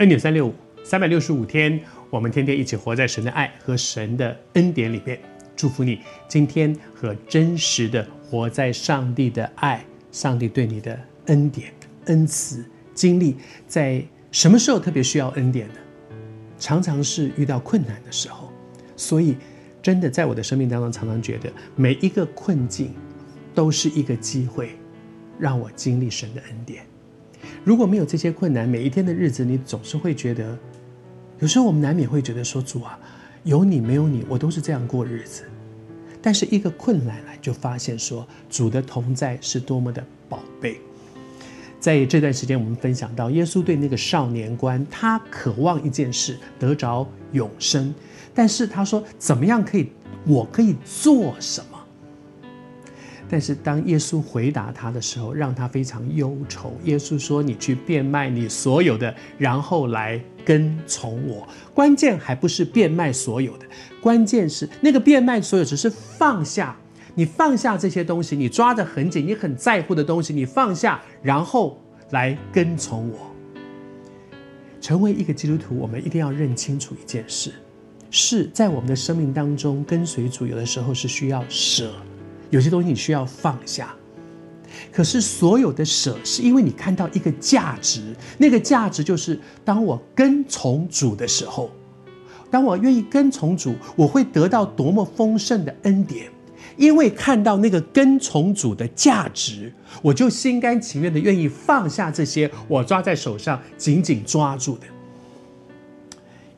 恩典三六五，三百六十五天，我们天天一起活在神的爱和神的恩典里面。祝福你今天和真实的活在上帝的爱、上帝对你的恩典、恩慈经历，在什么时候特别需要恩典呢？常常是遇到困难的时候。所以，真的在我的生命当中，常常觉得每一个困境都是一个机会，让我经历神的恩典。如果没有这些困难，每一天的日子，你总是会觉得，有时候我们难免会觉得说：“主啊，有你没有你，我都是这样过日子。”但是一个困难来，就发现说主的同在是多么的宝贝。在这段时间，我们分享到耶稣对那个少年官，他渴望一件事，得着永生。但是他说：“怎么样可以？我可以做什么？”但是当耶稣回答他的时候，让他非常忧愁。耶稣说：“你去变卖你所有的，然后来跟从我。”关键还不是变卖所有的，关键是那个变卖所有只是放下。你放下这些东西，你抓得很紧，你很在乎的东西，你放下，然后来跟从我。成为一个基督徒，我们一定要认清楚一件事。是在我们的生命当中跟随主，有的时候是需要舍，有些东西你需要放下。可是所有的舍，是因为你看到一个价值，那个价值就是当我跟从主的时候，当我愿意跟从主，我会得到多么丰盛的恩典。因为看到那个跟从主的价值，我就心甘情愿的愿意放下这些我抓在手上紧紧抓住的。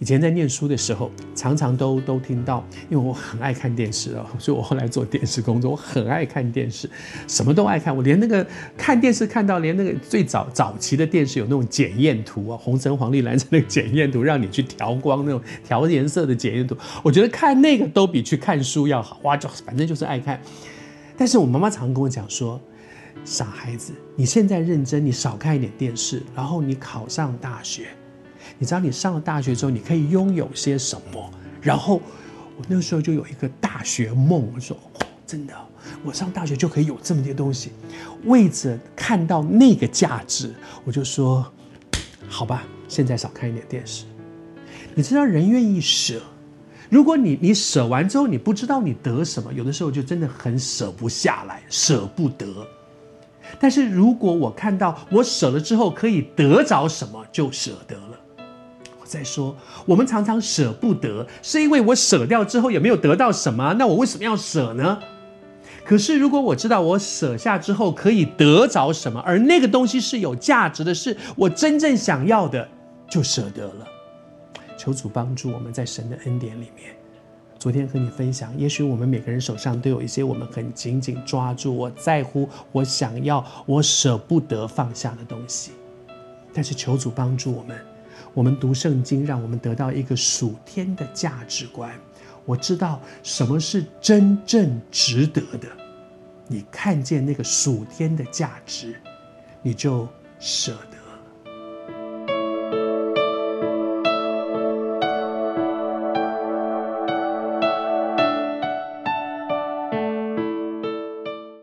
以前在念书的时候，常常都都听到，因为我很爱看电视哦，所以我后来做电视工作，我很爱看电视，什么都爱看。我连那个看电视看到连那个最早早期的电视有那种检验图啊，红橙黄绿蓝橙那个检验图，让你去调光那种调颜色的检验图，我觉得看那个都比去看书要好哇，就反正就是爱看。但是我妈妈常跟我讲说，傻孩子，你现在认真，你少看一点电视，然后你考上大学。你知道你上了大学之后，你可以拥有些什么？然后我那时候就有一个大学梦，我说：“哦，真的，我上大学就可以有这么些东西。”为着看到那个价值，我就说：“好吧，现在少看一点电视。”你知道人愿意舍，如果你你舍完之后，你不知道你得什么，有的时候就真的很舍不下来，舍不得。但是如果我看到我舍了之后可以得着什么，就舍得了。再说，我们常常舍不得，是因为我舍掉之后也没有得到什么，那我为什么要舍呢？可是如果我知道我舍下之后可以得着什么，而那个东西是有价值的，是我真正想要的，就舍得了。求主帮助我们在神的恩典里面。昨天和你分享，也许我们每个人手上都有一些我们很紧紧抓住、我在乎、我想要、我舍不得放下的东西，但是求主帮助我们。我们读圣经，让我们得到一个属天的价值观。我知道什么是真正值得的。你看见那个属天的价值，你就舍得。